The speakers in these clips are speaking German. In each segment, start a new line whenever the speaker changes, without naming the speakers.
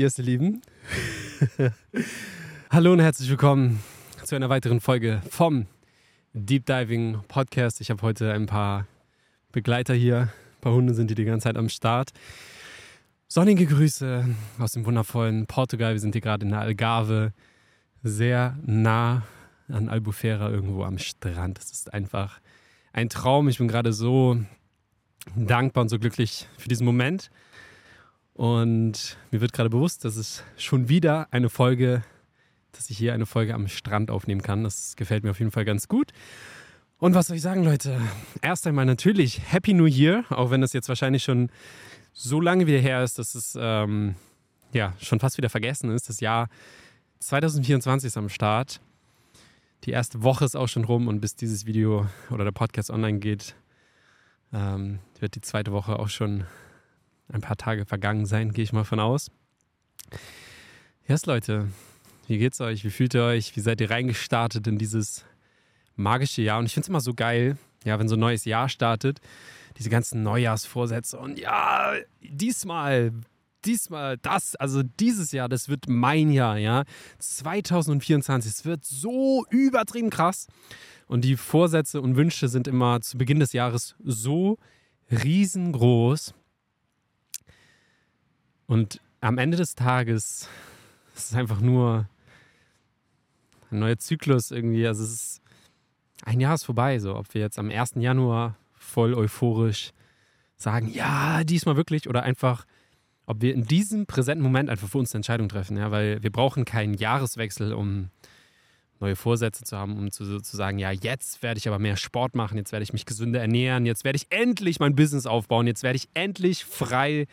ihr Lieben. Hallo und herzlich willkommen zu einer weiteren Folge vom Deep Diving Podcast. Ich habe heute ein paar Begleiter hier. Ein paar Hunde sind hier die ganze Zeit am Start. Sonnige Grüße aus dem wundervollen Portugal. Wir sind hier gerade in der Algarve, sehr nah an Albufeira irgendwo am Strand. Es ist einfach ein Traum. Ich bin gerade so dankbar und so glücklich für diesen Moment. Und mir wird gerade bewusst, dass es schon wieder eine Folge, dass ich hier eine Folge am Strand aufnehmen kann. Das gefällt mir auf jeden Fall ganz gut. Und was soll ich sagen, Leute? Erst einmal natürlich Happy New Year, auch wenn das jetzt wahrscheinlich schon so lange wieder her ist, dass es ähm, ja schon fast wieder vergessen ist. Das Jahr 2024 ist am Start. Die erste Woche ist auch schon rum und bis dieses Video oder der Podcast online geht, ähm, wird die zweite Woche auch schon ein paar Tage vergangen sein, gehe ich mal von aus. Yes, Leute, wie geht's euch? Wie fühlt ihr euch? Wie seid ihr reingestartet in dieses magische Jahr? Und ich finde es immer so geil, ja, wenn so ein neues Jahr startet, diese ganzen Neujahrsvorsätze und ja, diesmal diesmal das, also dieses Jahr, das wird mein Jahr, ja. 2024, es wird so übertrieben krass. Und die Vorsätze und Wünsche sind immer zu Beginn des Jahres so riesengroß. Und am Ende des Tages ist es einfach nur ein neuer Zyklus irgendwie. Also es ist ein Jahr ist vorbei, so ob wir jetzt am 1. Januar voll euphorisch sagen, ja, diesmal wirklich, oder einfach ob wir in diesem präsenten Moment einfach für uns eine Entscheidung treffen. Ja? Weil wir brauchen keinen Jahreswechsel, um neue Vorsätze zu haben, um zu, zu sagen, ja, jetzt werde ich aber mehr Sport machen, jetzt werde ich mich gesünder ernähren, jetzt werde ich endlich mein Business aufbauen, jetzt werde ich endlich frei,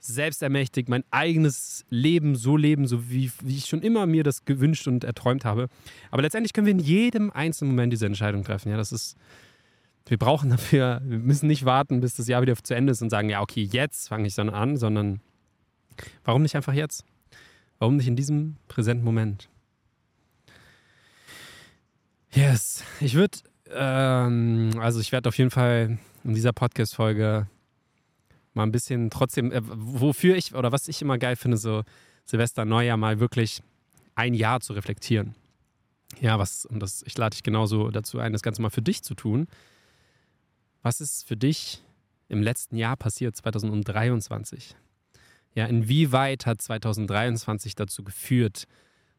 selbstermächtigt mein eigenes Leben so leben, so wie, wie ich schon immer mir das gewünscht und erträumt habe. Aber letztendlich können wir in jedem einzelnen Moment diese Entscheidung treffen. Ja, das ist, wir brauchen dafür, wir müssen nicht warten, bis das Jahr wieder zu Ende ist und sagen, ja, okay, jetzt fange ich dann an, sondern Warum nicht einfach jetzt? Warum nicht in diesem präsenten Moment? Yes, ich würde, ähm, also ich werde auf jeden Fall in dieser Podcast-Folge mal ein bisschen trotzdem, äh, wofür ich oder was ich immer geil finde, so Silvester, Neujahr mal wirklich ein Jahr zu reflektieren. Ja, was, und das, ich lade dich genauso dazu ein, das Ganze mal für dich zu tun. Was ist für dich im letzten Jahr passiert, 2023? Ja, inwieweit hat 2023 dazu geführt,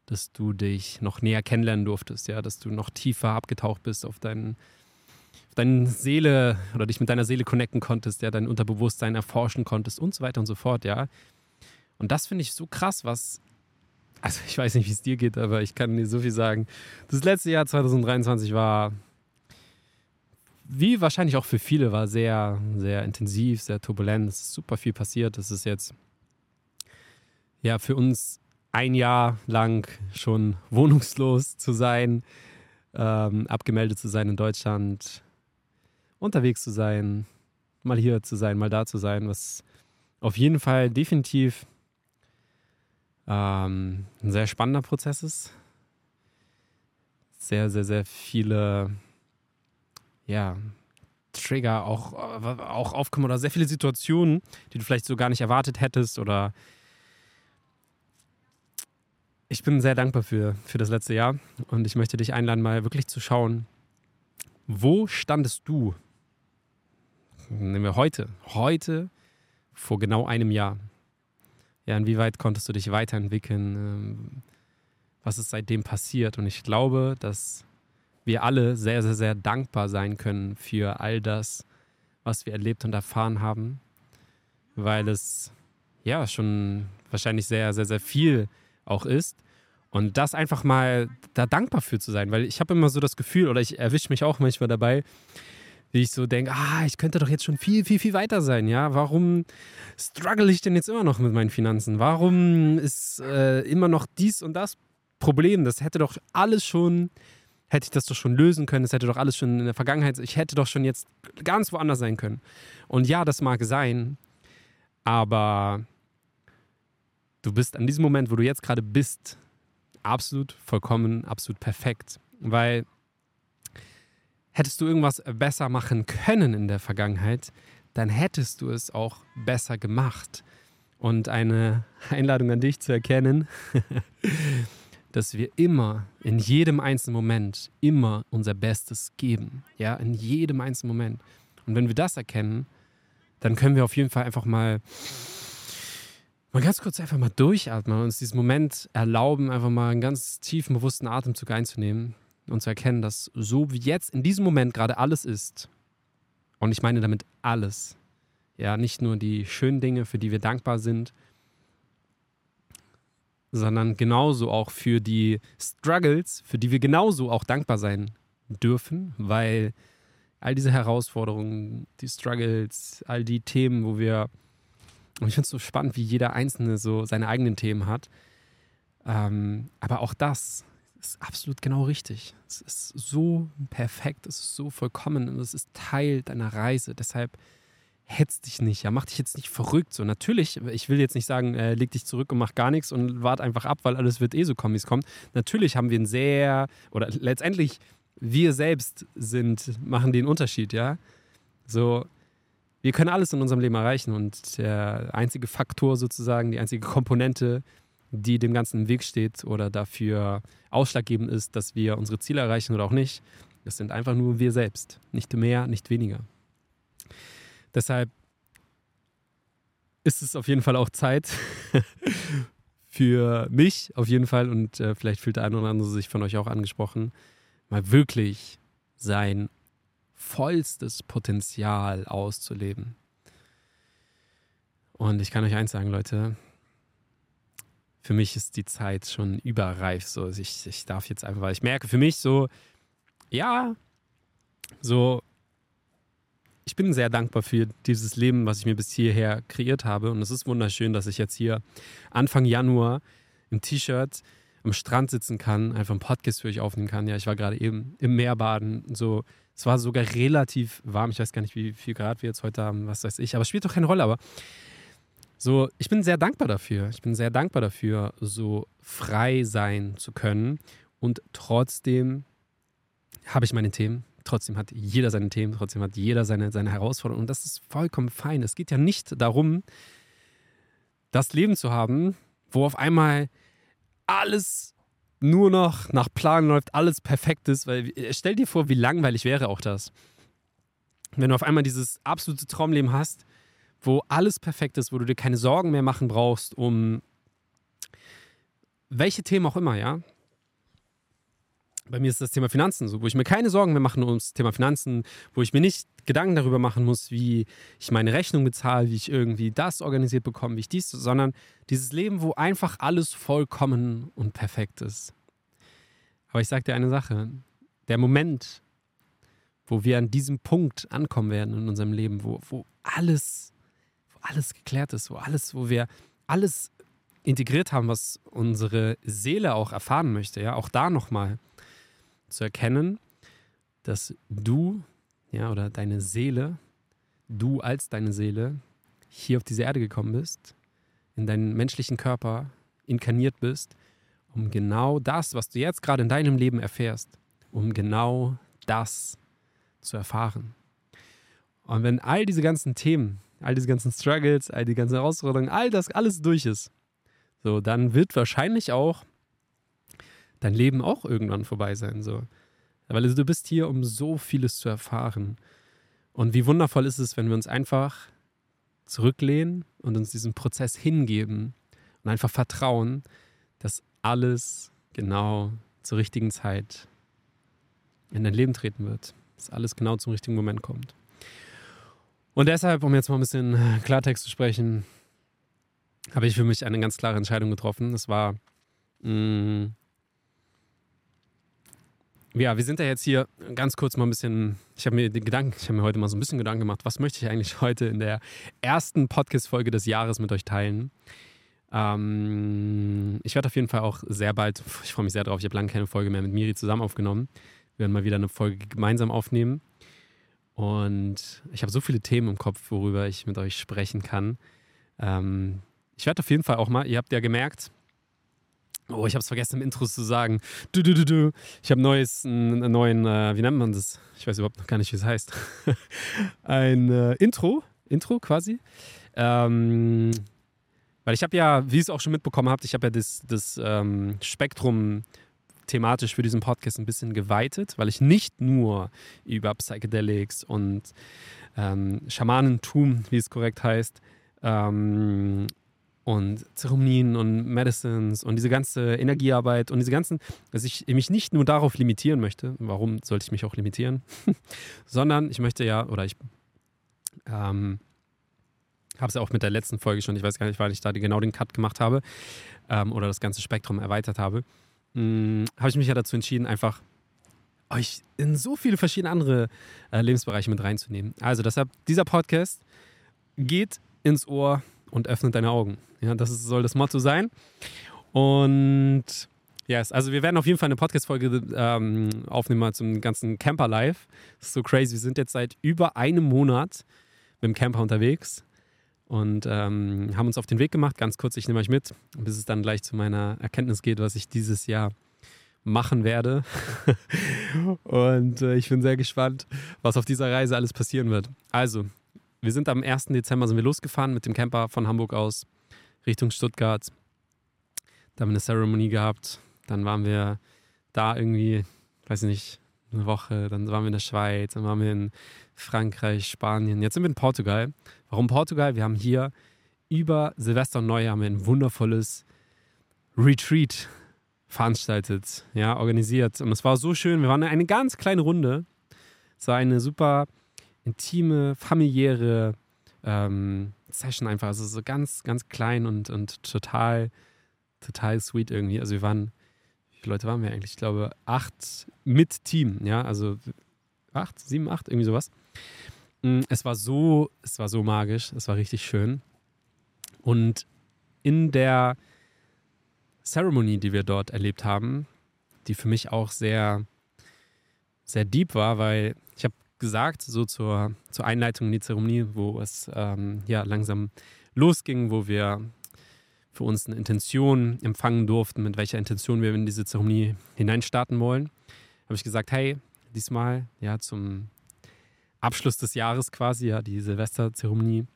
dass du dich noch näher kennenlernen durftest, ja, dass du noch tiefer abgetaucht bist auf deinen deine Seele oder dich mit deiner Seele connecten konntest, ja, dein Unterbewusstsein erforschen konntest und so weiter und so fort, ja. Und das finde ich so krass, was also ich weiß nicht, wie es dir geht, aber ich kann dir so viel sagen. Das letzte Jahr 2023 war wie wahrscheinlich auch für viele war sehr sehr intensiv, sehr turbulent, es ist super viel passiert. Es ist jetzt ja, für uns ein Jahr lang schon wohnungslos zu sein, ähm, abgemeldet zu sein in Deutschland, unterwegs zu sein, mal hier zu sein, mal da zu sein, was auf jeden Fall definitiv ähm, ein sehr spannender Prozess ist. Sehr, sehr, sehr viele, ja, Trigger auch, auch aufkommen oder sehr viele Situationen, die du vielleicht so gar nicht erwartet hättest oder ich bin sehr dankbar für, für das letzte Jahr und ich möchte dich einladen, mal wirklich zu schauen, wo standest du? Nehmen wir heute, heute vor genau einem Jahr. Ja, inwieweit konntest du dich weiterentwickeln? Ähm, was ist seitdem passiert? Und ich glaube, dass wir alle sehr, sehr, sehr dankbar sein können für all das, was wir erlebt und erfahren haben, weil es ja schon wahrscheinlich sehr, sehr, sehr viel auch ist. Und das einfach mal da dankbar für zu sein, weil ich habe immer so das Gefühl, oder ich erwische mich auch manchmal dabei, wie ich so denke, ah, ich könnte doch jetzt schon viel, viel, viel weiter sein, ja? Warum struggle ich denn jetzt immer noch mit meinen Finanzen? Warum ist äh, immer noch dies und das Problem? Das hätte doch alles schon, hätte ich das doch schon lösen können, das hätte doch alles schon in der Vergangenheit, ich hätte doch schon jetzt ganz woanders sein können. Und ja, das mag sein, aber du bist an diesem Moment, wo du jetzt gerade bist, absolut vollkommen, absolut perfekt. Weil hättest du irgendwas besser machen können in der Vergangenheit, dann hättest du es auch besser gemacht. und eine Einladung an dich zu erkennen, dass wir immer, in jedem einzelnen Moment, immer unser Bestes geben. Ja, in jedem einzelnen Moment. Und wenn wir das erkennen, dann können wir auf jeden Fall einfach mal, mal ganz kurz einfach mal durchatmen und uns diesen Moment erlauben, einfach mal einen ganz tiefen, bewussten Atemzug einzunehmen und zu erkennen, dass so wie jetzt in diesem Moment gerade alles ist, und ich meine damit alles, ja, nicht nur die schönen Dinge, für die wir dankbar sind, sondern genauso auch für die Struggles, für die wir genauso auch dankbar sein dürfen, weil all diese Herausforderungen, die Struggles, all die Themen, wo wir, und ich finde es so spannend, wie jeder Einzelne so seine eigenen Themen hat, ähm, aber auch das ist absolut genau richtig. Es ist so perfekt, es ist so vollkommen und es ist Teil deiner Reise. Deshalb hetz dich nicht, ja, mach dich jetzt nicht verrückt. So, natürlich, ich will jetzt nicht sagen, äh, leg dich zurück und mach gar nichts und wart einfach ab, weil alles wird eh so kommen, wie es kommt. Natürlich haben wir ein sehr, oder letztendlich, wir selbst sind, machen den Unterschied, ja. So, wir können alles in unserem Leben erreichen und der einzige Faktor sozusagen, die einzige Komponente, die dem Ganzen im Weg steht oder dafür ausschlaggebend ist, dass wir unsere Ziele erreichen oder auch nicht, das sind einfach nur wir selbst. Nicht mehr, nicht weniger. Deshalb ist es auf jeden Fall auch Zeit für mich, auf jeden Fall, und äh, vielleicht fühlt der eine oder andere sich von euch auch angesprochen, mal wirklich sein vollstes Potenzial auszuleben. Und ich kann euch eins sagen, Leute, für mich ist die Zeit schon überreif. So, ich, ich darf jetzt einfach, weil ich merke für mich so, ja, so ich bin sehr dankbar für dieses Leben, was ich mir bis hierher kreiert habe. Und es ist wunderschön, dass ich jetzt hier Anfang Januar im T-Shirt am Strand sitzen kann, einfach einen Podcast für euch aufnehmen kann. Ja, ich war gerade eben im Meer baden. So, es war sogar relativ warm. Ich weiß gar nicht, wie viel Grad wir jetzt heute haben, was weiß ich. Aber spielt doch keine Rolle. Aber so, ich bin sehr dankbar dafür. Ich bin sehr dankbar dafür, so frei sein zu können. Und trotzdem habe ich meine Themen Trotzdem hat jeder seine Themen, trotzdem hat jeder seine, seine Herausforderungen. Und das ist vollkommen fein. Es geht ja nicht darum, das Leben zu haben, wo auf einmal alles nur noch nach Plan läuft, alles perfekt ist. Weil äh, stell dir vor, wie langweilig wäre auch das. Wenn du auf einmal dieses absolute Traumleben hast, wo alles perfekt ist, wo du dir keine Sorgen mehr machen brauchst, um welche Themen auch immer, ja bei mir ist das Thema Finanzen so, wo ich mir keine Sorgen mehr machen ums Thema Finanzen, wo ich mir nicht Gedanken darüber machen muss, wie ich meine Rechnung bezahle, wie ich irgendwie das organisiert bekomme, wie ich dies, sondern dieses Leben, wo einfach alles vollkommen und perfekt ist. Aber ich sage dir eine Sache, der Moment, wo wir an diesem Punkt ankommen werden in unserem Leben, wo, wo alles, wo alles geklärt ist, wo alles, wo wir alles integriert haben, was unsere Seele auch erfahren möchte, ja, auch da nochmal zu erkennen, dass du, ja, oder deine Seele, du als deine Seele hier auf diese Erde gekommen bist, in deinen menschlichen Körper inkarniert bist, um genau das, was du jetzt gerade in deinem Leben erfährst, um genau das zu erfahren. Und wenn all diese ganzen Themen, all diese ganzen Struggles, all die ganzen Herausforderungen, all das alles durch ist, so, dann wird wahrscheinlich auch dein Leben auch irgendwann vorbei sein. So. Weil du bist hier, um so vieles zu erfahren. Und wie wundervoll ist es, wenn wir uns einfach zurücklehnen und uns diesem Prozess hingeben und einfach vertrauen, dass alles genau zur richtigen Zeit in dein Leben treten wird. Dass alles genau zum richtigen Moment kommt. Und deshalb, um jetzt mal ein bisschen Klartext zu sprechen, habe ich für mich eine ganz klare Entscheidung getroffen. Es war mh, mm, ja, wir sind ja jetzt hier ganz kurz mal ein bisschen. Ich habe mir den Gedanken, ich habe mir heute mal so ein bisschen Gedanken gemacht, was möchte ich eigentlich heute in der ersten Podcast-Folge des Jahres mit euch teilen? Ähm, ich werde auf jeden Fall auch sehr bald, ich freue mich sehr drauf, ich habe lange keine Folge mehr mit Miri zusammen aufgenommen. Wir werden mal wieder eine Folge gemeinsam aufnehmen. Und ich habe so viele Themen im Kopf, worüber ich mit euch sprechen kann. Ähm, ich werde auf jeden Fall auch mal, ihr habt ja gemerkt, Oh, ich habe es vergessen im Intro zu sagen. Du, du, du. Ich habe neues, einen neuen, äh, wie nennt man das? Ich weiß überhaupt noch gar nicht, wie es heißt. Ein äh, Intro, Intro quasi. Ähm, Weil ich habe ja, wie ihr es auch schon mitbekommen habt, ich habe ja das, das ähm, Spektrum thematisch für diesen Podcast ein bisschen geweitet, weil ich nicht nur über Psychedelics und ähm, Schamanentum, wie es korrekt heißt, ähm, und Zeremonien und Medicines und diese ganze Energiearbeit und diese ganzen, dass ich mich nicht nur darauf limitieren möchte, warum sollte ich mich auch limitieren, sondern ich möchte ja, oder ich ähm, habe es ja auch mit der letzten Folge schon, ich weiß gar nicht, weil ich da genau den Cut gemacht habe ähm, oder das ganze Spektrum erweitert habe, hm, habe ich mich ja dazu entschieden, einfach euch in so viele verschiedene andere äh, Lebensbereiche mit reinzunehmen. Also deshalb, dieser Podcast geht ins Ohr und öffnet deine Augen. Ja, das ist, soll das Motto sein. Und yes, also wir werden auf jeden Fall eine Podcast-Folge ähm, aufnehmen zum ganzen Camper-Life. Das ist so crazy. Wir sind jetzt seit über einem Monat mit dem Camper unterwegs und ähm, haben uns auf den Weg gemacht. Ganz kurz, ich nehme euch mit, bis es dann gleich zu meiner Erkenntnis geht, was ich dieses Jahr machen werde. und äh, ich bin sehr gespannt, was auf dieser Reise alles passieren wird. Also, wir sind am 1. Dezember sind wir losgefahren mit dem Camper von Hamburg aus Richtung Stuttgart. Da haben wir eine Zeremonie gehabt. Dann waren wir da irgendwie, weiß ich nicht, eine Woche. Dann waren wir in der Schweiz, dann waren wir in Frankreich, Spanien. Jetzt sind wir in Portugal. Warum Portugal? Wir haben hier über Silvester und Neujahr ein wundervolles Retreat veranstaltet, ja, organisiert. Und es war so schön. Wir waren eine ganz kleine Runde. Es war eine super intime, familiäre ähm, Session einfach. Also so ganz, ganz klein und, und total, total sweet irgendwie. Also wir waren, wie viele Leute waren wir eigentlich? Ich glaube, acht mit Team, ja, also acht, sieben, acht, irgendwie sowas. Mm, es war so, es war so magisch, es war richtig schön. Und in der Ceremony, die wir dort erlebt haben, die für mich auch sehr, sehr deep war, weil ich habe gesagt, so zur, zur Einleitung in die Zeremonie, wo es ähm, ja langsam losging, wo wir für uns eine Intention empfangen durften, mit welcher Intention wir in diese Zeremonie hineinstarten wollen, habe ich gesagt, hey, diesmal ja zum Abschluss des Jahres quasi, ja, die Silvesterzeremonie.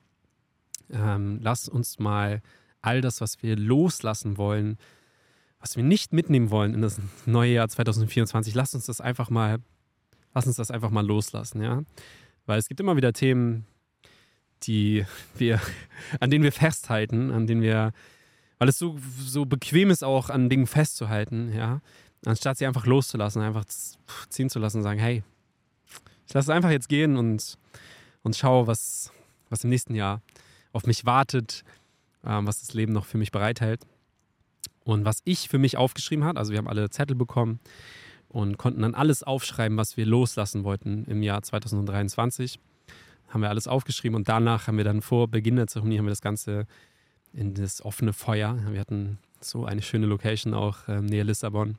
Ähm, lass uns mal all das, was wir loslassen wollen, was wir nicht mitnehmen wollen in das neue Jahr 2024, lass uns das einfach mal, lass uns das einfach mal loslassen, ja. Weil es gibt immer wieder Themen, die wir, an denen wir festhalten, an denen wir, weil es so, so bequem ist, auch an Dingen festzuhalten, ja, anstatt sie einfach loszulassen, einfach ziehen zu lassen und sagen, hey, ich lasse es einfach jetzt gehen und, und schaue, was, was im nächsten Jahr auf mich wartet, ähm, was das Leben noch für mich bereithält. Und was ich für mich aufgeschrieben habe, also wir haben alle Zettel bekommen und konnten dann alles aufschreiben, was wir loslassen wollten im Jahr 2023. Haben wir alles aufgeschrieben und danach haben wir dann vor Beginn der Zeremonie haben wir das Ganze in das offene Feuer. Wir hatten so eine schöne Location auch ähm, näher Lissabon,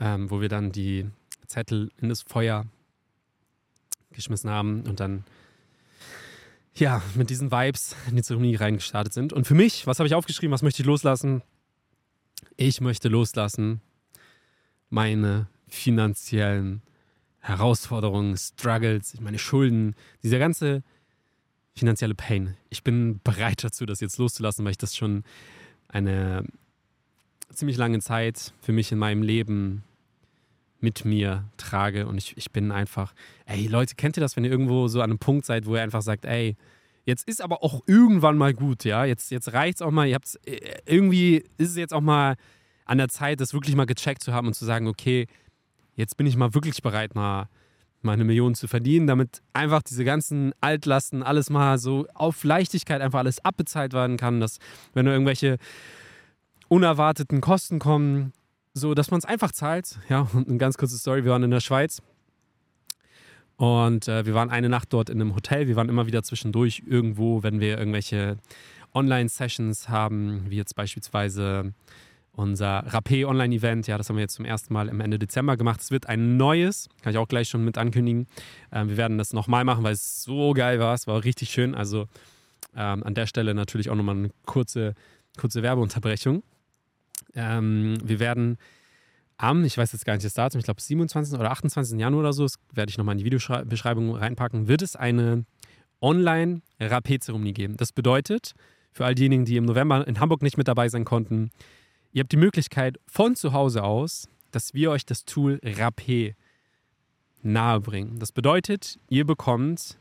ähm, wo wir dann die Zettel in das Feuer geschmissen haben und dann ja, mit diesen Vibes in die Zeremonie reingestartet sind. Und für mich, was habe ich aufgeschrieben, was möchte ich loslassen? Ich möchte loslassen meine finanziellen Herausforderungen, Struggles, meine Schulden, dieser ganze finanzielle Pain. Ich bin bereit dazu, das jetzt loszulassen, weil ich das schon eine ziemlich lange Zeit für mich in meinem Leben mit mir trage. Und ich, ich bin einfach, ey Leute, kennt ihr das, wenn ihr irgendwo so an einem Punkt seid, wo ihr einfach sagt, ey, jetzt ist aber auch irgendwann mal gut, ja, jetzt, jetzt es auch mal, ihr habt äh, irgendwie ist es jetzt auch mal an der Zeit, das wirklich mal gecheckt zu haben und zu sagen, okay, jetzt bin ich mal wirklich bereit, mal, mal eine Million zu verdienen, damit einfach diese ganzen Altlasten, alles mal so auf Leichtigkeit einfach alles abbezahlt werden kann, dass wenn irgendwelche unerwarteten Kosten kommen, so, dass man es einfach zahlt. Ja, und eine ganz kurze Story: Wir waren in der Schweiz und äh, wir waren eine Nacht dort in einem Hotel. Wir waren immer wieder zwischendurch irgendwo, wenn wir irgendwelche Online-Sessions haben, wie jetzt beispielsweise unser Rapé Online-Event. Ja, das haben wir jetzt zum ersten Mal im Ende Dezember gemacht. Es wird ein neues, kann ich auch gleich schon mit ankündigen. Ähm, wir werden das nochmal machen, weil es so geil war. Es war richtig schön. Also ähm, an der Stelle natürlich auch nochmal eine kurze, kurze Werbeunterbrechung. Ähm, wir werden am, ich weiß jetzt gar nicht das Datum, ich glaube 27. oder 28. Januar oder so, das werde ich nochmal in die Videobeschreibung reinpacken, wird es eine Online-Rapé-Zeremonie geben. Das bedeutet, für all diejenigen, die im November in Hamburg nicht mit dabei sein konnten. Ihr habt die Möglichkeit von zu Hause aus, dass wir euch das Tool Rapé nahebringen. Das bedeutet, ihr bekommt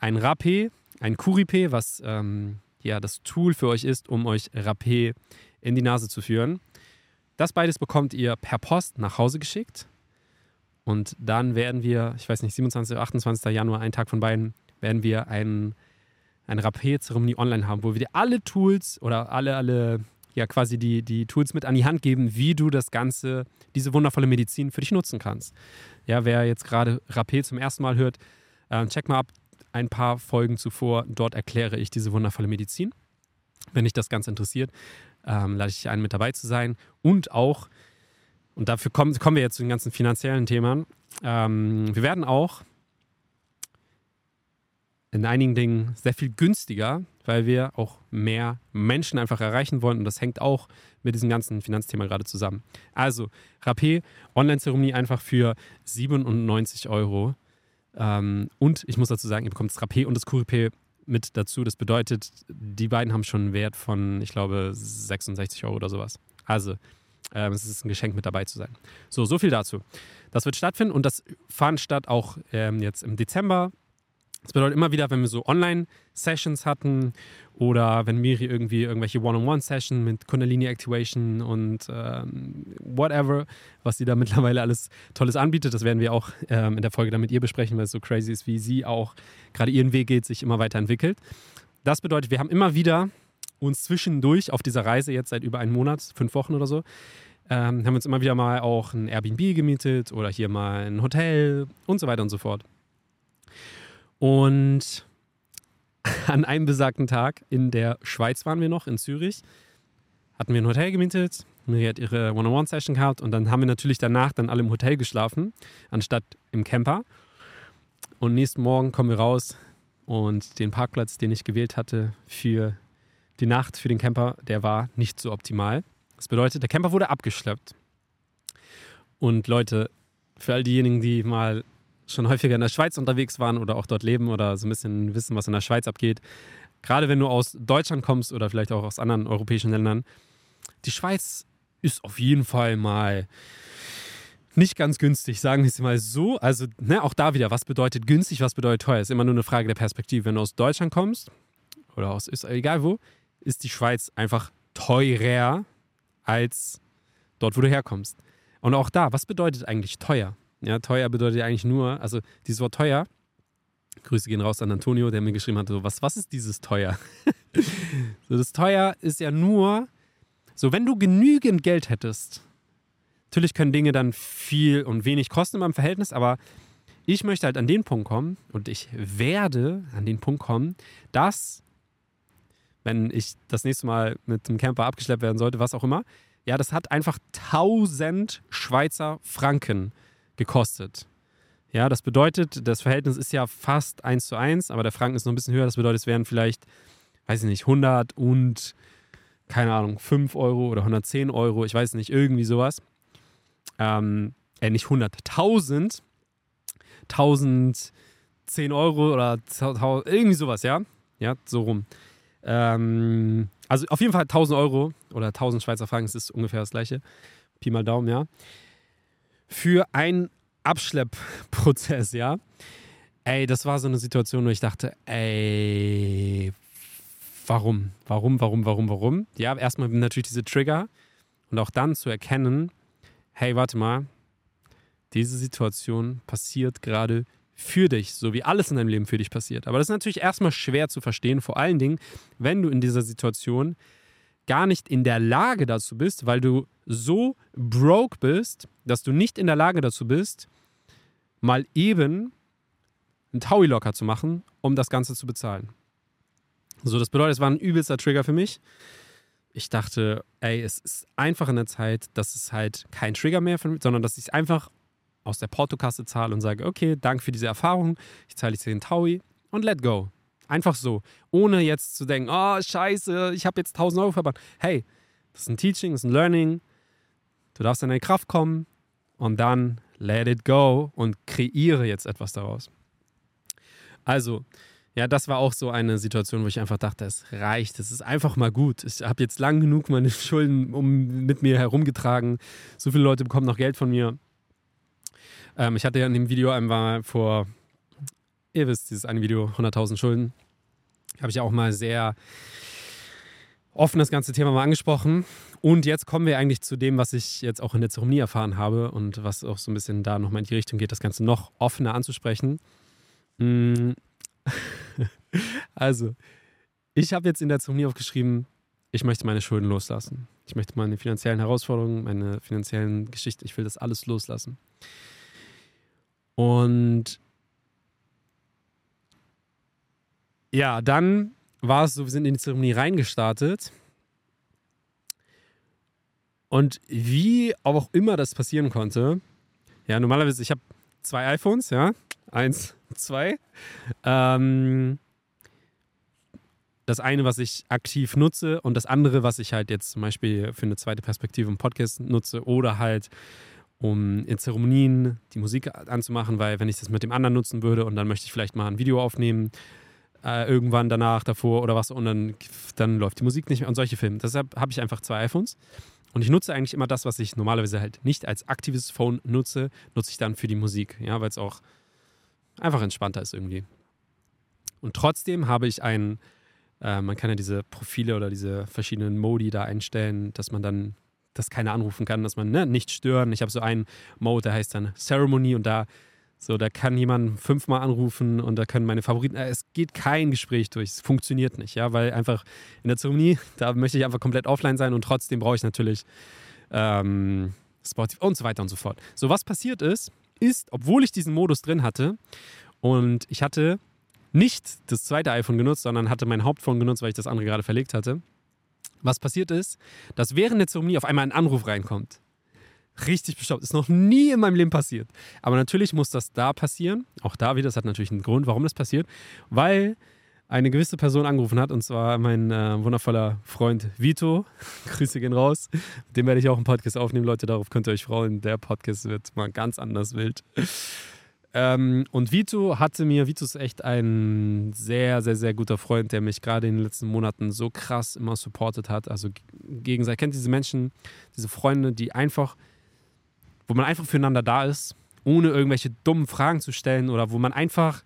ein Rapé, ein Curipé, was ähm, ja das Tool für euch ist, um euch Rapé in die Nase zu führen. Das beides bekommt ihr per Post nach Hause geschickt. Und dann werden wir, ich weiß nicht, 27. oder 28. Januar, einen Tag von beiden, werden wir ein, eine Rapé-Zeremonie online haben, wo wir alle Tools oder alle, alle, ja quasi die, die Tools mit an die Hand geben, wie du das Ganze, diese wundervolle Medizin für dich nutzen kannst. Ja, wer jetzt gerade Rapé zum ersten Mal hört, äh, check mal ab ein paar Folgen zuvor. Dort erkläre ich diese wundervolle Medizin. Wenn dich das Ganze interessiert, ähm, lade ich dich ein, mit dabei zu sein. Und auch, und dafür kommen, kommen wir jetzt zu den ganzen finanziellen Themen, ähm, wir werden auch in einigen Dingen sehr viel günstiger, weil wir auch mehr Menschen einfach erreichen wollen. Und das hängt auch mit diesem ganzen Finanzthema gerade zusammen. Also, Rapé, Online-Zeremonie einfach für 97 Euro. Ähm, und ich muss dazu sagen, ihr bekommt das Rapé und das Curipé mit dazu. Das bedeutet, die beiden haben schon einen Wert von, ich glaube, 66 Euro oder sowas. Also, ähm, es ist ein Geschenk, mit dabei zu sein. So, so viel dazu. Das wird stattfinden und das fand statt auch ähm, jetzt im Dezember das bedeutet immer wieder, wenn wir so Online-Sessions hatten oder wenn Miri irgendwie irgendwelche One-on-One-Sessions mit Kundalini Activation und ähm, whatever, was sie da mittlerweile alles Tolles anbietet, das werden wir auch ähm, in der Folge dann mit ihr besprechen, weil es so crazy ist, wie sie auch gerade ihren Weg geht, sich immer weiterentwickelt. Das bedeutet, wir haben immer wieder uns zwischendurch auf dieser Reise jetzt seit über einem Monat, fünf Wochen oder so, ähm, haben uns immer wieder mal auch ein Airbnb gemietet oder hier mal ein Hotel und so weiter und so fort. Und an einem besagten Tag in der Schweiz waren wir noch, in Zürich, hatten wir ein Hotel gemietet. Miri hat ihre One-on-One-Session gehabt und dann haben wir natürlich danach dann alle im Hotel geschlafen, anstatt im Camper. Und nächsten Morgen kommen wir raus und den Parkplatz, den ich gewählt hatte für die Nacht, für den Camper, der war nicht so optimal. Das bedeutet, der Camper wurde abgeschleppt. Und Leute, für all diejenigen, die mal schon häufiger in der Schweiz unterwegs waren oder auch dort leben oder so ein bisschen wissen, was in der Schweiz abgeht, gerade wenn du aus Deutschland kommst oder vielleicht auch aus anderen europäischen Ländern, die Schweiz ist auf jeden Fall mal nicht ganz günstig, sagen wir es mal so. Also ne, auch da wieder, was bedeutet günstig, was bedeutet teuer, ist immer nur eine Frage der Perspektive. Wenn du aus Deutschland kommst oder aus Israel, egal wo, ist die Schweiz einfach teurer als dort, wo du herkommst. Und auch da, was bedeutet eigentlich teuer? Ja, teuer bedeutet ja eigentlich nur, also dieses Wort teuer, Grüße gehen raus an Antonio, der mir geschrieben hat, so, was, was ist dieses teuer? so, das teuer ist ja nur, so wenn du genügend Geld hättest, natürlich können Dinge dann viel und wenig kosten in meinem Verhältnis, aber ich möchte halt an den Punkt kommen und ich werde an den Punkt kommen, dass, wenn ich das nächste Mal mit dem Camper abgeschleppt werden sollte, was auch immer, ja, das hat einfach 1000 Schweizer Franken gekostet. Ja, das bedeutet, das Verhältnis ist ja fast 1 zu 1, aber der Franken ist noch ein bisschen höher. Das bedeutet, es wären vielleicht, weiß ich nicht, 100 und, keine Ahnung, 5 Euro oder 110 Euro, ich weiß nicht, irgendwie sowas. Ähm, äh, nicht 100, 1000, 1010 Euro oder 1000, irgendwie sowas, ja? Ja, so rum. Ähm, also auf jeden Fall 1000 Euro oder 1000 Schweizer Franken, das ist ungefähr das gleiche. Pi mal Daumen, ja für einen Abschleppprozess, ja. Ey, das war so eine Situation, wo ich dachte, ey, warum? Warum, warum, warum, warum? Ja, erstmal natürlich diese Trigger und auch dann zu erkennen, hey, warte mal, diese Situation passiert gerade für dich, so wie alles in deinem Leben für dich passiert. Aber das ist natürlich erstmal schwer zu verstehen, vor allen Dingen, wenn du in dieser Situation gar nicht in der Lage dazu bist, weil du so broke bist, dass du nicht in der Lage dazu bist, mal eben einen Taui locker zu machen, um das Ganze zu bezahlen. So, das bedeutet, es war ein übelster Trigger für mich. Ich dachte, ey, es ist einfach in der Zeit, dass es halt kein Trigger mehr, von, sondern dass ich es einfach aus der Portokasse zahle und sage, okay, danke für diese Erfahrung, ich zahle jetzt den Taui und let go. Einfach so. Ohne jetzt zu denken, oh, scheiße, ich habe jetzt 1000 Euro verbannt. Hey, das ist ein Teaching, das ist ein Learning. Du darfst in deine Kraft kommen und dann let it go und kreiere jetzt etwas daraus. Also, ja, das war auch so eine Situation, wo ich einfach dachte, es reicht, es ist einfach mal gut. Ich habe jetzt lang genug meine Schulden um, mit mir herumgetragen. So viele Leute bekommen noch Geld von mir. Ähm, ich hatte ja in dem Video einmal vor, ihr wisst, dieses eine Video, 100.000 Schulden, habe ich auch mal sehr offen das ganze Thema mal angesprochen. Und jetzt kommen wir eigentlich zu dem, was ich jetzt auch in der Zeremonie erfahren habe und was auch so ein bisschen da nochmal in die Richtung geht, das Ganze noch offener anzusprechen. Mm. also, ich habe jetzt in der Zeremonie aufgeschrieben, ich möchte meine Schulden loslassen. Ich möchte meine finanziellen Herausforderungen, meine finanziellen Geschichten, ich will das alles loslassen. Und ja, dann war es so, wir sind in die Zeremonie reingestartet. Und wie auch immer das passieren konnte, ja, normalerweise, ich habe zwei iPhones, ja, eins, zwei. Ähm, das eine, was ich aktiv nutze und das andere, was ich halt jetzt zum Beispiel für eine zweite Perspektive im Podcast nutze oder halt um in Zeremonien die Musik anzumachen, weil wenn ich das mit dem anderen nutzen würde und dann möchte ich vielleicht mal ein Video aufnehmen, äh, irgendwann danach, davor oder was und dann, dann läuft die Musik nicht mehr und solche Filme. Deshalb habe ich einfach zwei iPhones und ich nutze eigentlich immer das, was ich normalerweise halt nicht als aktives Phone nutze, nutze ich dann für die Musik, ja, weil es auch einfach entspannter ist irgendwie. Und trotzdem habe ich ein, äh, man kann ja diese Profile oder diese verschiedenen Modi da einstellen, dass man dann das keiner anrufen kann, dass man ne, nicht stören. Ich habe so einen Mode, der heißt dann Ceremony und da so, da kann jemand fünfmal anrufen und da können meine Favoriten, äh, es geht kein Gespräch durch, es funktioniert nicht, ja, weil einfach in der Zeremonie, da möchte ich einfach komplett offline sein und trotzdem brauche ich natürlich ähm, Spotify und so weiter und so fort. So, was passiert ist, ist, obwohl ich diesen Modus drin hatte und ich hatte nicht das zweite iPhone genutzt, sondern hatte mein Hauptphone genutzt, weil ich das andere gerade verlegt hatte. Was passiert ist, dass während der Zeremonie auf einmal ein Anruf reinkommt. Richtig bestaubt. Ist noch nie in meinem Leben passiert. Aber natürlich muss das da passieren. Auch da wieder, das hat natürlich einen Grund, warum das passiert. Weil eine gewisse Person angerufen hat, und zwar mein äh, wundervoller Freund Vito. Grüße gehen raus. Dem werde ich auch einen Podcast aufnehmen, Leute. Darauf könnt ihr euch freuen. Der Podcast wird mal ganz anders wild. Ähm, und Vito hatte mir, Vito ist echt ein sehr, sehr, sehr guter Freund, der mich gerade in den letzten Monaten so krass immer supportet hat. Also gegenseitig kennt diese Menschen, diese Freunde, die einfach wo man einfach füreinander da ist, ohne irgendwelche dummen Fragen zu stellen oder wo man einfach,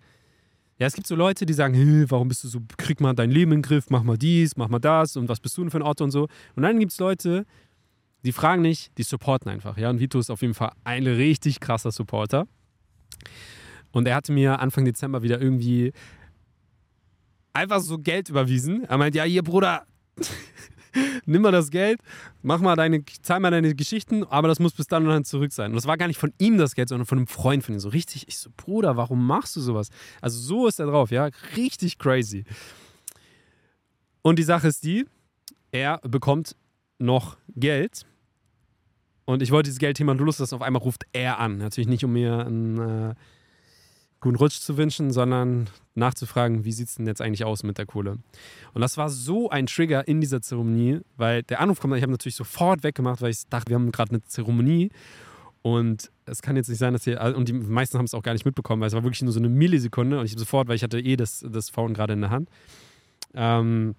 ja, es gibt so Leute, die sagen, hey, warum bist du so, krieg mal dein Leben in den Griff, mach mal dies, mach mal das und was bist du denn für ein Otto und so. Und dann gibt es Leute, die fragen nicht, die supporten einfach, ja. Und Vito ist auf jeden Fall ein richtig krasser Supporter. Und er hatte mir Anfang Dezember wieder irgendwie einfach so Geld überwiesen. Er meint, ja, hier, Bruder, nimm mal das Geld, mach mal deine, zahl mal deine Geschichten, aber das muss bis dann und dann zurück sein. Und das war gar nicht von ihm das Geld, sondern von einem Freund von ihm. So richtig, ich so, Bruder, warum machst du sowas? Also so ist er drauf, ja, richtig crazy. Und die Sache ist die, er bekommt noch Geld. Und ich wollte dieses Geldthema loslassen, auf einmal ruft er an. Natürlich nicht, um mir ein äh, guten Rutsch zu wünschen, sondern nachzufragen, wie sieht es denn jetzt eigentlich aus mit der Kohle. Und das war so ein Trigger in dieser Zeremonie, weil der Anruf kommt, ich habe natürlich sofort weggemacht, weil ich dachte, wir haben gerade eine Zeremonie und es kann jetzt nicht sein, dass hier, und die meisten haben es auch gar nicht mitbekommen, weil es war wirklich nur so eine Millisekunde und ich habe sofort, weil ich hatte eh das, das Phone gerade in der Hand. Ähm,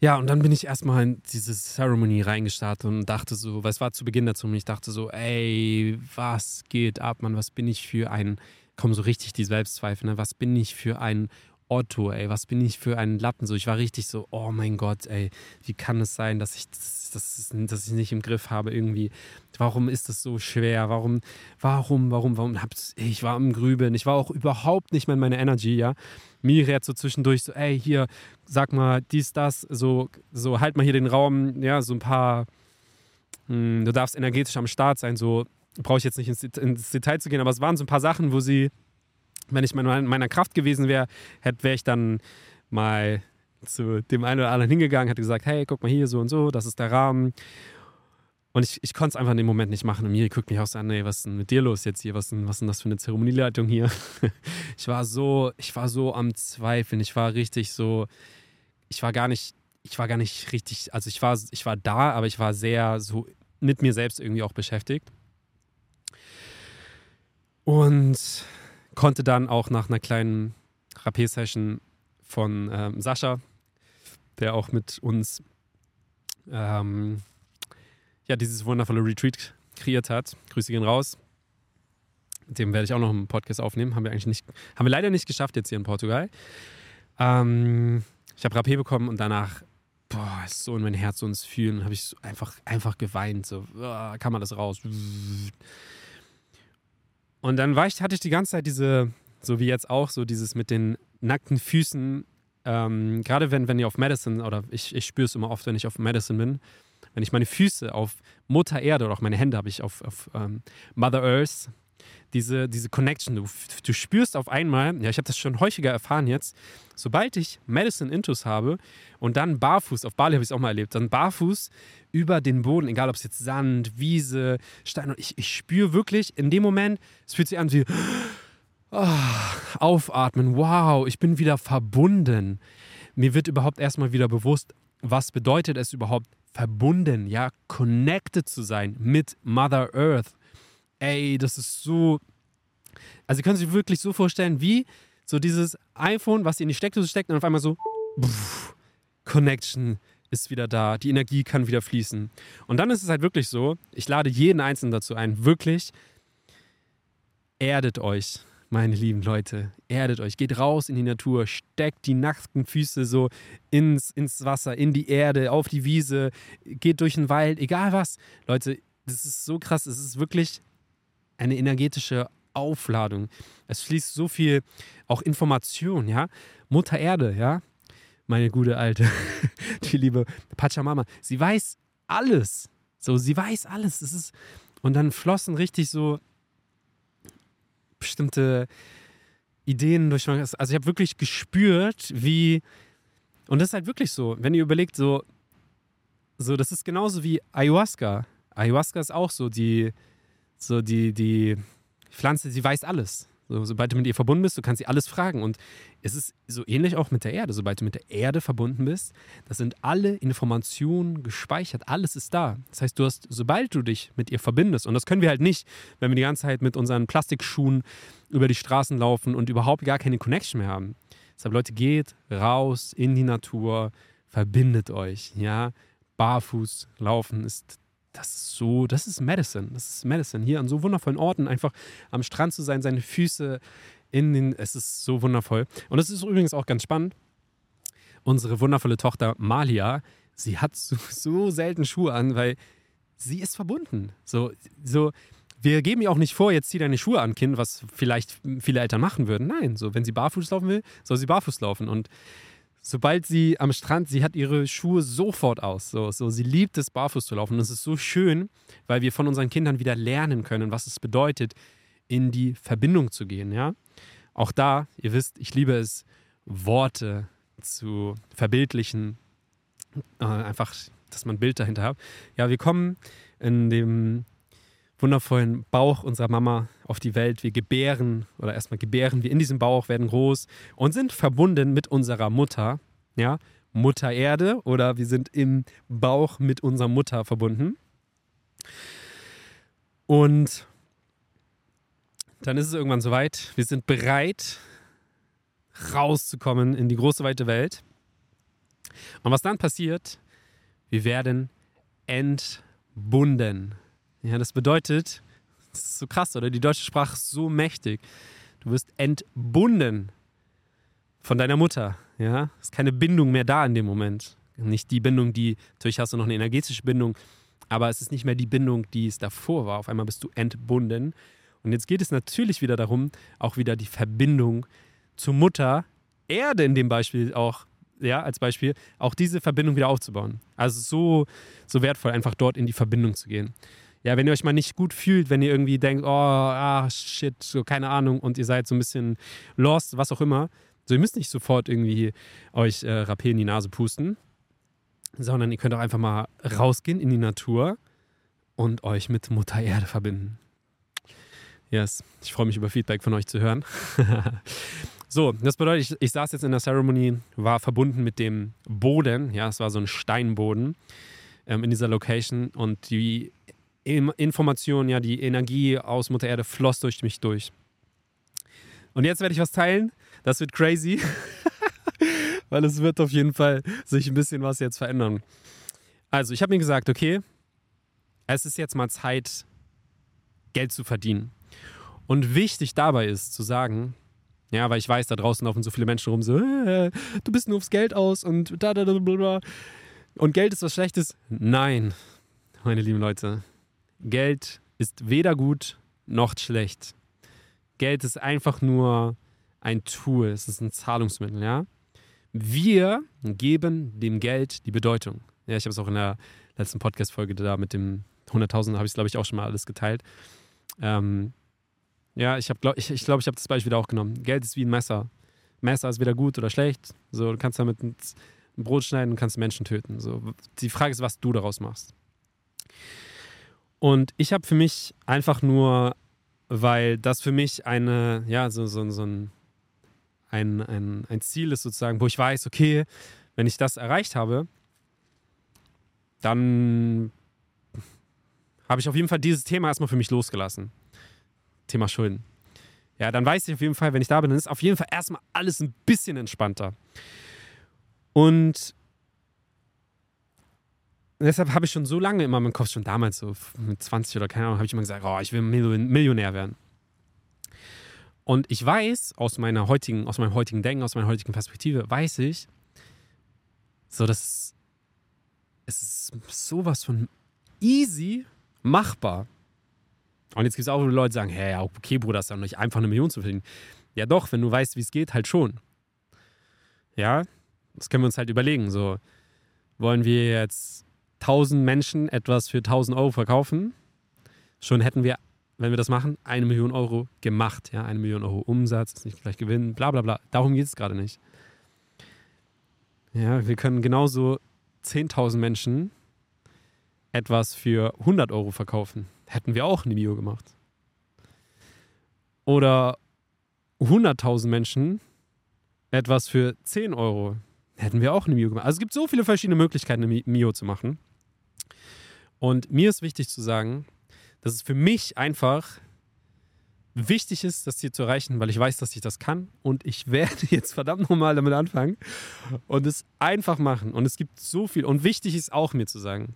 ja, und dann bin ich erstmal in diese Ceremony reingestartet und dachte so, weil es war zu Beginn dazu, und ich dachte so, ey, was geht ab, Mann, was bin ich für ein, kommen so richtig die Selbstzweifel, ne? was bin ich für ein Otto, ey, was bin ich für ein Lappen? So, ich war richtig so, oh mein Gott, ey, wie kann es sein, dass ich das, das, dass ich nicht im Griff habe irgendwie? Warum ist das so schwer? Warum, warum, warum, warum? Hab's, ich war am Grübeln, ich war auch überhaupt nicht mehr in meiner Energy, ja. Miri hat so zwischendurch so, ey, hier, sag mal dies, das, so, so halt mal hier den Raum, ja, so ein paar, mh, hm, du darfst energetisch am Start sein, so brauche ich jetzt nicht ins, ins Detail zu gehen, aber es waren so ein paar Sachen, wo sie wenn ich in meiner Kraft gewesen wäre, wäre ich dann mal zu dem einen oder anderen hingegangen, hätte gesagt, hey, guck mal hier so und so, das ist der Rahmen. Und ich, ich konnte es einfach in dem Moment nicht machen. Und Miri guckt mich auch so an, ey, was ist denn mit dir los jetzt hier? Was, was ist denn das für eine Zeremonieleitung hier? ich war so, ich war so am Zweifeln. Ich war richtig so, ich war gar nicht, ich war gar nicht richtig, also ich war, ich war da, aber ich war sehr so mit mir selbst irgendwie auch beschäftigt. Und konnte dann auch nach einer kleinen Rapé-Session von ähm, Sascha, der auch mit uns ähm, ja, dieses wundervolle Retreat kreiert hat. Grüße gehen raus. Dem werde ich auch noch einen Podcast aufnehmen. Haben wir eigentlich nicht, haben wir leider nicht geschafft jetzt hier in Portugal. Ähm, ich habe Rapé bekommen und danach, boah, ist so in mein Herz so ins Fühlen, habe ich einfach, einfach geweint. So, oh, kann man das raus. Und dann war ich, hatte ich die ganze Zeit diese, so wie jetzt auch, so dieses mit den nackten Füßen. Ähm, Gerade wenn, wenn ihr auf Madison, oder ich, ich spüre es immer oft, wenn ich auf Madison bin, wenn ich meine Füße auf Mutter Erde oder auch meine Hände habe ich auf, auf ähm, Mother Earth, diese, diese Connection. Du, du spürst auf einmal, ja, ich habe das schon häufiger erfahren jetzt, sobald ich Medicine Intus habe und dann barfuß, auf Bali habe ich es auch mal erlebt, dann barfuß über den Boden, egal ob es jetzt Sand, Wiese, Stein, ich, ich spüre wirklich in dem Moment, es fühlt sich an wie oh, aufatmen, wow, ich bin wieder verbunden. Mir wird überhaupt erstmal wieder bewusst, was bedeutet es überhaupt, verbunden, ja, connected zu sein mit Mother Earth. Ey, das ist so. Also, Sie können sich wirklich so vorstellen, wie so dieses iPhone, was ihr in die Steckdose steckt und auf einmal so. Pff, Connection ist wieder da, die Energie kann wieder fließen. Und dann ist es halt wirklich so, ich lade jeden Einzelnen dazu ein, wirklich erdet euch meine lieben Leute, erdet euch, geht raus in die Natur, steckt die nackten Füße so ins, ins Wasser, in die Erde, auf die Wiese, geht durch den Wald, egal was. Leute, das ist so krass, es ist wirklich eine energetische Aufladung. Es fließt so viel auch Information, ja. Mutter Erde, ja, meine gute alte, die liebe Pachamama, sie weiß alles. So, sie weiß alles. Es ist, und dann flossen richtig so bestimmte Ideen durch. Also ich habe wirklich gespürt, wie. Und das ist halt wirklich so, wenn ihr überlegt, so, so, das ist genauso wie Ayahuasca. Ayahuasca ist auch so die, so die, die Pflanze, sie weiß alles. So, sobald du mit ihr verbunden bist, du kannst sie alles fragen. Und es ist so ähnlich auch mit der Erde. Sobald du mit der Erde verbunden bist, das sind alle Informationen gespeichert. Alles ist da. Das heißt, du hast, sobald du dich mit ihr verbindest, und das können wir halt nicht, wenn wir die ganze Zeit mit unseren Plastikschuhen über die Straßen laufen und überhaupt gar keine Connection mehr haben. Deshalb, Leute, geht raus in die Natur, verbindet euch. Ja, barfuß laufen ist das ist so, das ist Medicine. Das ist Medicine. Hier an so wundervollen Orten einfach am Strand zu sein, seine Füße in den, es ist so wundervoll. Und es ist übrigens auch ganz spannend. Unsere wundervolle Tochter Malia, sie hat so, so selten Schuhe an, weil sie ist verbunden. So, so, wir geben ihr auch nicht vor, jetzt zieh deine Schuhe an, Kind, was vielleicht viele Eltern machen würden. Nein, so, wenn sie barfuß laufen will, soll sie barfuß laufen. Und sobald sie am Strand, sie hat ihre Schuhe sofort aus. So, so, sie liebt es, barfuß zu laufen. Es ist so schön, weil wir von unseren Kindern wieder lernen können, was es bedeutet, in die Verbindung zu gehen. Ja? Auch da, ihr wisst, ich liebe es, Worte zu verbildlichen. Äh, einfach, dass man ein Bild dahinter hat. Ja, wir kommen in dem wundervollen Bauch unserer Mama auf die Welt. Wir gebären oder erstmal gebären wir in diesem Bauch, werden groß und sind verbunden mit unserer Mutter, ja, Mutter Erde oder wir sind im Bauch mit unserer Mutter verbunden. Und dann ist es irgendwann soweit. Wir sind bereit, rauszukommen in die große weite Welt. Und was dann passiert, wir werden entbunden. Ja, das bedeutet, das ist so krass, oder? Die deutsche Sprache ist so mächtig. Du wirst entbunden von deiner Mutter. Ja, es ist keine Bindung mehr da in dem Moment. Nicht die Bindung, die, natürlich hast du noch eine energetische Bindung, aber es ist nicht mehr die Bindung, die es davor war. Auf einmal bist du entbunden. Und jetzt geht es natürlich wieder darum, auch wieder die Verbindung zur Mutter Erde in dem Beispiel auch, ja, als Beispiel, auch diese Verbindung wieder aufzubauen. Also so, so wertvoll, einfach dort in die Verbindung zu gehen ja, wenn ihr euch mal nicht gut fühlt, wenn ihr irgendwie denkt, oh, ah, shit, so keine Ahnung und ihr seid so ein bisschen lost, was auch immer, so ihr müsst nicht sofort irgendwie euch äh, Rapé in die Nase pusten, sondern ihr könnt auch einfach mal rausgehen in die Natur und euch mit Mutter Erde verbinden. Yes, ich freue mich über Feedback von euch zu hören. so, das bedeutet, ich, ich saß jetzt in der Ceremony, war verbunden mit dem Boden, ja, es war so ein Steinboden ähm, in dieser Location und die Information, ja, die Energie aus Mutter Erde floss durch mich durch. Und jetzt werde ich was teilen, Das wird crazy, weil es wird auf jeden Fall sich ein bisschen was jetzt verändern. Also, ich habe mir gesagt, okay, es ist jetzt mal Zeit, Geld zu verdienen. Und wichtig dabei ist zu sagen, ja, weil ich weiß, da draußen laufen so viele Menschen rum, so, äh, du bist nur aufs Geld aus und da, da, da, bla, Und Geld ist was Schlechtes? Nein, meine lieben Leute. Geld ist weder gut noch schlecht. Geld ist einfach nur ein Tool, es ist ein Zahlungsmittel, ja. Wir geben dem Geld die Bedeutung. Ja, ich habe es auch in der letzten Podcast-Folge da mit dem 100.000, habe ich es, glaube ich, auch schon mal alles geteilt. Ähm, ja, ich glaube, ich, ich, glaub, ich habe das Beispiel auch genommen. Geld ist wie ein Messer. Messer ist weder gut oder schlecht. So, du kannst damit ein Brot schneiden und kannst Menschen töten. So, die Frage ist, was du daraus machst. Und ich habe für mich einfach nur, weil das für mich eine, ja, so, so, so ein, ein, ein, ein Ziel ist sozusagen, wo ich weiß, okay, wenn ich das erreicht habe, dann habe ich auf jeden Fall dieses Thema erstmal für mich losgelassen. Thema Schulden. Ja, dann weiß ich auf jeden Fall, wenn ich da bin, dann ist auf jeden Fall erstmal alles ein bisschen entspannter. Und deshalb habe ich schon so lange immer in meinem Kopf, schon damals, so mit 20 oder keine Ahnung, habe ich immer gesagt, oh, ich will Millionär werden. Und ich weiß aus meiner heutigen, aus meinem heutigen Denken, aus meiner heutigen Perspektive, weiß ich, so dass es ist sowas von easy machbar. Und jetzt gibt es auch Leute, die sagen, hey, okay, Bruder, ist doch nicht einfach eine Million zu verdienen. Ja doch, wenn du weißt, wie es geht, halt schon. Ja, das können wir uns halt überlegen. So, wollen wir jetzt 1000 Menschen etwas für 1000 Euro verkaufen? Schon hätten wir, wenn wir das machen, eine Million Euro gemacht. Ja, eine Million Euro Umsatz, ist nicht gleich Gewinn, bla bla bla. Darum geht es gerade nicht. Ja, wir können genauso 10.000 Menschen etwas für 100 Euro verkaufen. Hätten wir auch eine Bio gemacht. Oder 100.000 Menschen etwas für 10 Euro. Hätten wir auch eine Mio gemacht. Also es gibt so viele verschiedene Möglichkeiten, eine Mio zu machen. Und mir ist wichtig zu sagen, dass es für mich einfach wichtig ist, das Ziel zu erreichen, weil ich weiß, dass ich das kann. Und ich werde jetzt verdammt nochmal damit anfangen und es einfach machen. Und es gibt so viel. Und wichtig ist auch mir zu sagen,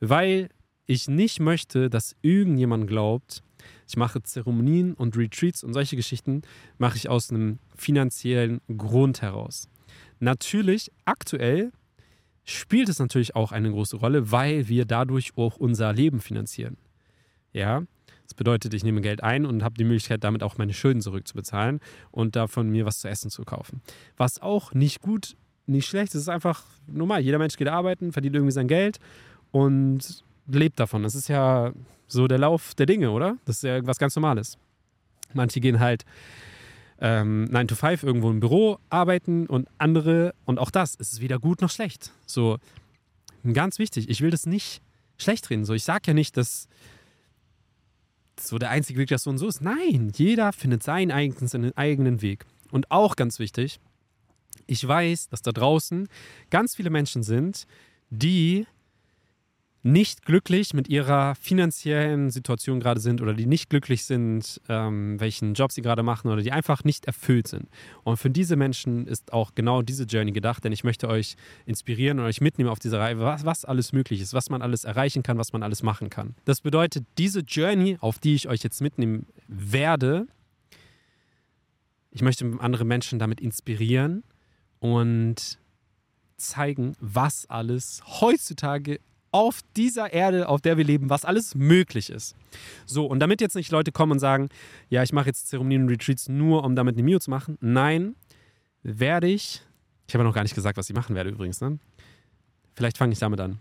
weil ich nicht möchte, dass irgendjemand glaubt, ich mache Zeremonien und Retreats und solche Geschichten, mache ich aus einem finanziellen Grund heraus. Natürlich, aktuell spielt es natürlich auch eine große Rolle, weil wir dadurch auch unser Leben finanzieren. Ja, das bedeutet, ich nehme Geld ein und habe die Möglichkeit, damit auch meine Schulden zurückzubezahlen und davon mir was zu essen zu kaufen. Was auch nicht gut, nicht schlecht, es ist einfach normal. Jeder Mensch geht arbeiten, verdient irgendwie sein Geld und lebt davon. Das ist ja so der Lauf der Dinge, oder? Das ist ja was ganz Normales. Manche gehen halt ähm, 9 to 5 irgendwo im Büro arbeiten und andere, und auch das, ist weder gut noch schlecht. So, ganz wichtig, ich will das nicht schlecht reden. So, ich sage ja nicht, dass so der einzige Weg, dass so und so ist. Nein, jeder findet seinen eigenen, seinen eigenen Weg. Und auch ganz wichtig, ich weiß, dass da draußen ganz viele Menschen sind, die nicht glücklich mit ihrer finanziellen Situation gerade sind oder die nicht glücklich sind, ähm, welchen Job sie gerade machen oder die einfach nicht erfüllt sind. Und für diese Menschen ist auch genau diese Journey gedacht, denn ich möchte euch inspirieren und euch mitnehmen auf diese Reihe, was, was alles möglich ist, was man alles erreichen kann, was man alles machen kann. Das bedeutet, diese Journey, auf die ich euch jetzt mitnehmen werde, ich möchte andere Menschen damit inspirieren und zeigen, was alles heutzutage auf dieser Erde, auf der wir leben, was alles möglich ist. So, und damit jetzt nicht Leute kommen und sagen, ja, ich mache jetzt Zeremonien und Retreats nur, um damit eine Mio zu machen. Nein, werde ich, ich habe noch gar nicht gesagt, was ich machen werde übrigens, ne? Vielleicht fange ich damit an.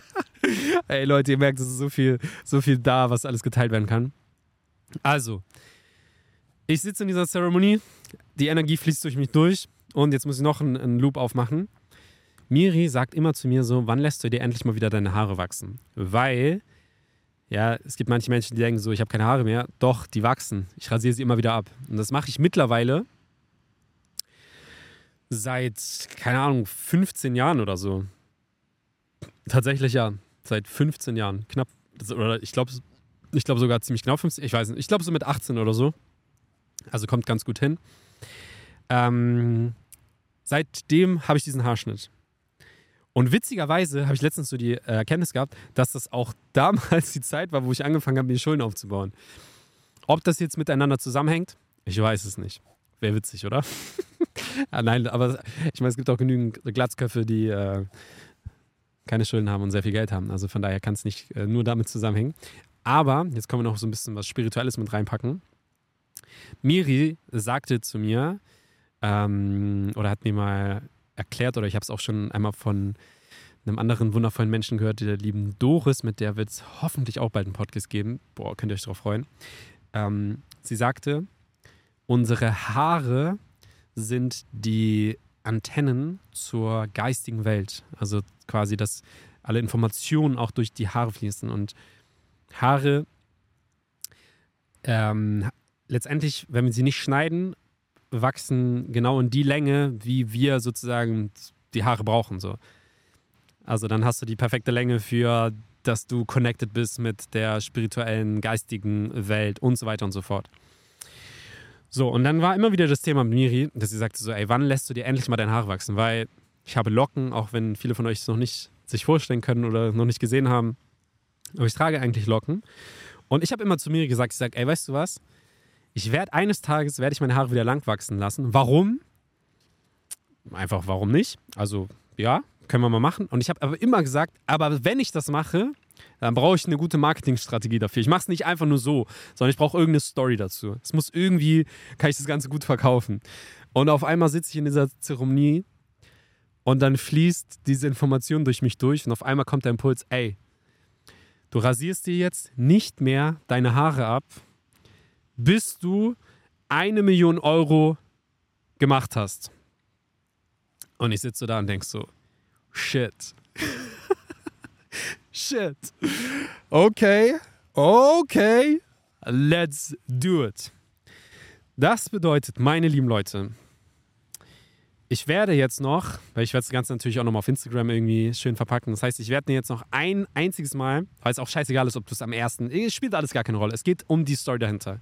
Ey Leute, ihr merkt, es ist so viel, so viel da, was alles geteilt werden kann. Also, ich sitze in dieser Zeremonie, die Energie fließt durch mich durch und jetzt muss ich noch einen, einen Loop aufmachen. Miri sagt immer zu mir so, wann lässt du dir endlich mal wieder deine Haare wachsen? Weil, ja, es gibt manche Menschen, die denken so, ich habe keine Haare mehr. Doch, die wachsen. Ich rasiere sie immer wieder ab. Und das mache ich mittlerweile seit, keine Ahnung, 15 Jahren oder so. Tatsächlich ja, seit 15 Jahren. Knapp, oder ich glaube ich glaub sogar ziemlich genau 15, ich weiß nicht, ich glaube so mit 18 oder so. Also kommt ganz gut hin. Ähm, seitdem habe ich diesen Haarschnitt. Und witzigerweise habe ich letztens so die äh, Erkenntnis gehabt, dass das auch damals die Zeit war, wo ich angefangen habe, mir Schulden aufzubauen. Ob das jetzt miteinander zusammenhängt, ich weiß es nicht. Wäre witzig, oder? ah, nein, aber ich meine, es gibt auch genügend Glatzköpfe, die äh, keine Schulden haben und sehr viel Geld haben. Also von daher kann es nicht äh, nur damit zusammenhängen. Aber jetzt können wir noch so ein bisschen was Spirituelles mit reinpacken. Miri sagte zu mir, ähm, oder hat mir mal erklärt, oder ich habe es auch schon einmal von einem anderen wundervollen Menschen gehört, der lieben Doris, mit der wird es hoffentlich auch bald einen Podcast geben. Boah, könnt ihr euch darauf freuen. Ähm, sie sagte, unsere Haare sind die Antennen zur geistigen Welt. Also quasi, dass alle Informationen auch durch die Haare fließen. Und Haare ähm, letztendlich, wenn wir sie nicht schneiden, wachsen genau in die Länge, wie wir sozusagen die Haare brauchen. So. Also dann hast du die perfekte Länge für, dass du connected bist mit der spirituellen, geistigen Welt und so weiter und so fort. So, und dann war immer wieder das Thema mit Miri, dass sie sagte so, ey, wann lässt du dir endlich mal deine Haare wachsen? Weil ich habe Locken, auch wenn viele von euch es noch nicht sich vorstellen können oder noch nicht gesehen haben. Aber ich trage eigentlich Locken. Und ich habe immer zu Miri gesagt, ich sage, ey, weißt du was? Ich werde eines Tages, werde ich meine Haare wieder lang wachsen lassen. Warum? Einfach warum nicht? Also, ja, können wir mal machen. Und ich habe aber immer gesagt, aber wenn ich das mache, dann brauche ich eine gute Marketingstrategie dafür. Ich mache es nicht einfach nur so, sondern ich brauche irgendeine Story dazu. Es muss irgendwie, kann ich das Ganze gut verkaufen. Und auf einmal sitze ich in dieser Zeremonie und dann fließt diese Information durch mich durch und auf einmal kommt der Impuls, ey, du rasierst dir jetzt nicht mehr deine Haare ab, bis du eine Million Euro gemacht hast. Und ich sitze da und denke so, shit. shit. Okay, okay, let's do it. Das bedeutet, meine lieben Leute, ich werde jetzt noch, weil ich werde das Ganze natürlich auch noch mal auf Instagram irgendwie schön verpacken. Das heißt, ich werde mir jetzt noch ein einziges Mal, weil es auch scheißegal ist, ob du es am ersten, es spielt alles gar keine Rolle. Es geht um die Story dahinter.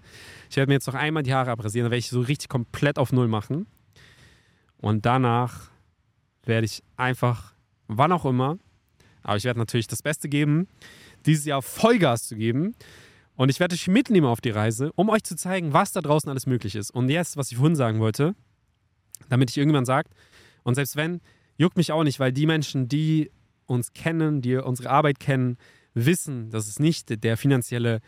Ich werde mir jetzt noch einmal die Haare abrasieren, dann werde ich so richtig komplett auf Null machen. Und danach werde ich einfach, wann auch immer, aber ich werde natürlich das Beste geben, dieses Jahr Vollgas zu geben. Und ich werde euch mitnehmen auf die Reise, um euch zu zeigen, was da draußen alles möglich ist. Und jetzt, was ich vorhin sagen wollte, damit ich irgendwann sage, und selbst wenn, juckt mich auch nicht, weil die Menschen, die uns kennen, die unsere Arbeit kennen, wissen, dass es nicht der finanzielle,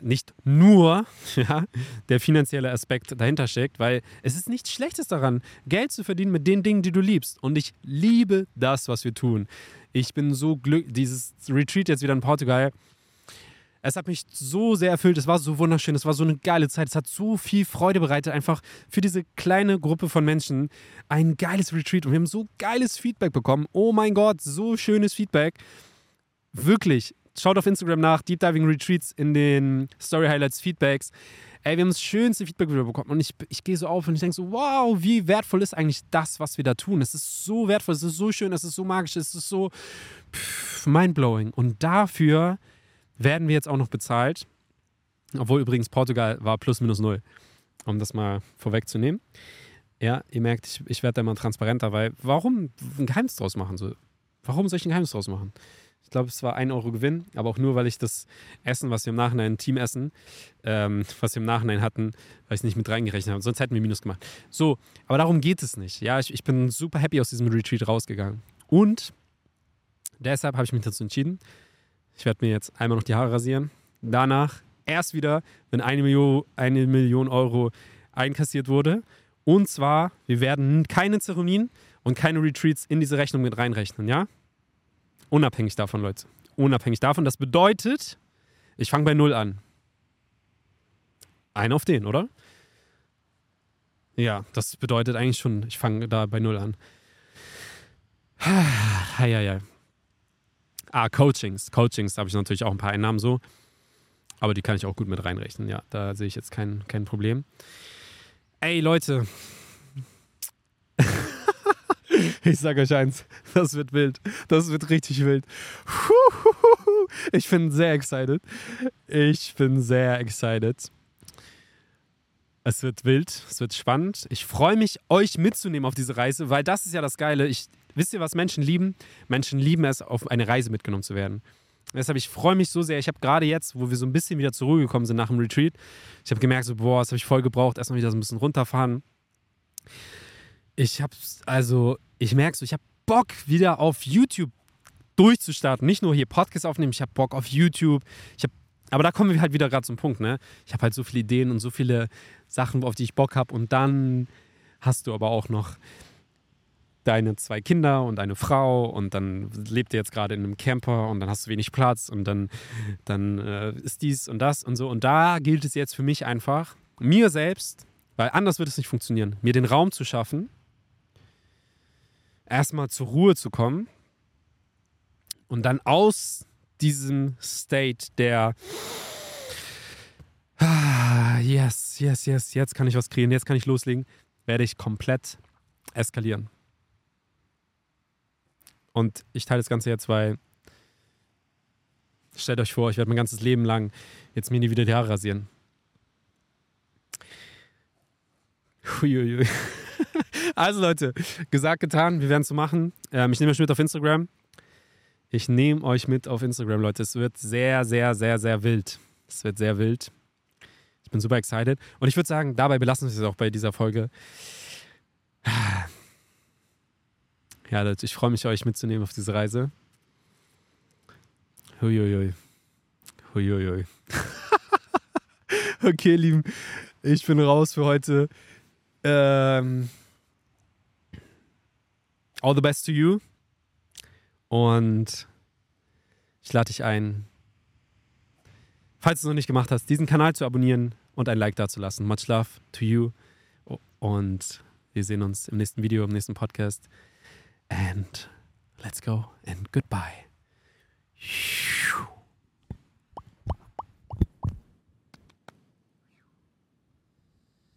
nicht nur ja, der finanzielle Aspekt dahinter steckt, weil es ist nichts Schlechtes daran, Geld zu verdienen mit den Dingen, die du liebst. Und ich liebe das, was wir tun. Ich bin so glücklich, dieses Retreat jetzt wieder in Portugal, es hat mich so sehr erfüllt. Es war so wunderschön. Es war so eine geile Zeit. Es hat so viel Freude bereitet, einfach für diese kleine Gruppe von Menschen. Ein geiles Retreat. Und wir haben so geiles Feedback bekommen. Oh mein Gott, so schönes Feedback. Wirklich. Schaut auf Instagram nach, Deep Diving Retreats in den Story Highlights, Feedbacks. Ey, wir haben das schönste Feedback wieder bekommen. Und ich, ich gehe so auf und ich denke so, wow, wie wertvoll ist eigentlich das, was wir da tun? Es ist so wertvoll, es ist so schön, es ist so magisch, es ist so pff, mindblowing. Und dafür werden wir jetzt auch noch bezahlt. Obwohl übrigens Portugal war plus minus null, um das mal vorwegzunehmen. Ja, ihr merkt, ich, ich werde da mal transparenter, weil warum ein Geheimnis draus machen? So? Warum soll ich ein Geheimnis draus machen? Ich glaube, es war ein Euro Gewinn, aber auch nur, weil ich das Essen, was wir im Nachhinein, Teamessen, ähm, was wir im Nachhinein hatten, weil ich es nicht mit reingerechnet habe. Sonst hätten wir Minus gemacht. So, aber darum geht es nicht. Ja, ich, ich bin super happy aus diesem Retreat rausgegangen. Und deshalb habe ich mich dazu entschieden, ich werde mir jetzt einmal noch die Haare rasieren. Danach erst wieder, wenn eine Million, eine Million Euro einkassiert wurde. Und zwar, wir werden keine Zeremonien und keine Retreats in diese Rechnung mit reinrechnen, ja? Unabhängig davon, Leute. Unabhängig davon. Das bedeutet, ich fange bei Null an. Ein auf den, oder? Ja, das bedeutet eigentlich schon, ich fange da bei Null an. Ja, ja, ja. Ah, Coachings. Coachings habe ich natürlich auch ein paar Einnahmen so. Aber die kann ich auch gut mit reinrechnen. Ja, da sehe ich jetzt kein, kein Problem. Ey, Leute. ich sage euch eins, das wird wild. Das wird richtig wild. Ich bin sehr excited. Ich bin sehr excited. Es wird wild, es wird spannend. Ich freue mich, euch mitzunehmen auf diese Reise, weil das ist ja das Geile. Ich, wisst ihr, was Menschen lieben? Menschen lieben es, auf eine Reise mitgenommen zu werden. Deshalb, ich freue mich so sehr. Ich habe gerade jetzt, wo wir so ein bisschen wieder zur Ruhe gekommen sind nach dem Retreat, ich habe gemerkt, so, boah, das habe ich voll gebraucht, erstmal wieder so ein bisschen runterfahren. Ich habe, also, ich merke so, ich habe Bock, wieder auf YouTube durchzustarten. Nicht nur hier Podcast aufnehmen, ich habe Bock auf YouTube. Ich habe, aber da kommen wir halt wieder gerade zum Punkt, ne? Ich habe halt so viele Ideen und so viele Sachen, auf die ich Bock habe. Und dann hast du aber auch noch deine zwei Kinder und eine Frau und dann lebt ihr jetzt gerade in einem Camper und dann hast du wenig Platz und dann, dann äh, ist dies und das und so. Und da gilt es jetzt für mich einfach, mir selbst, weil anders wird es nicht funktionieren, mir den Raum zu schaffen, erstmal zur Ruhe zu kommen und dann aus diesem State der ah, yes, yes, yes, jetzt kann ich was kreieren, jetzt kann ich loslegen, werde ich komplett eskalieren. Und ich teile das Ganze jetzt, weil stellt euch vor, ich werde mein ganzes Leben lang jetzt mir nie wieder die Haare rasieren. Huiuiui. Also Leute, gesagt, getan, wir werden es so machen. Ähm, ich nehme euch mit auf Instagram. Ich nehme euch mit auf Instagram, Leute. Es wird sehr, sehr, sehr, sehr wild. Es wird sehr wild. Ich bin super excited. Und ich würde sagen, dabei belassen wir es auch bei dieser Folge. Ja, Leute, ich freue mich, euch mitzunehmen auf diese Reise. Huiuiui. Huiuiui. okay, Lieben, ich bin raus für heute. Ähm, all the best to you. Und ich lade dich ein, falls du es noch nicht gemacht hast, diesen Kanal zu abonnieren und ein Like dazulassen. Much love to you. Und wir sehen uns im nächsten Video, im nächsten Podcast. And let's go and goodbye.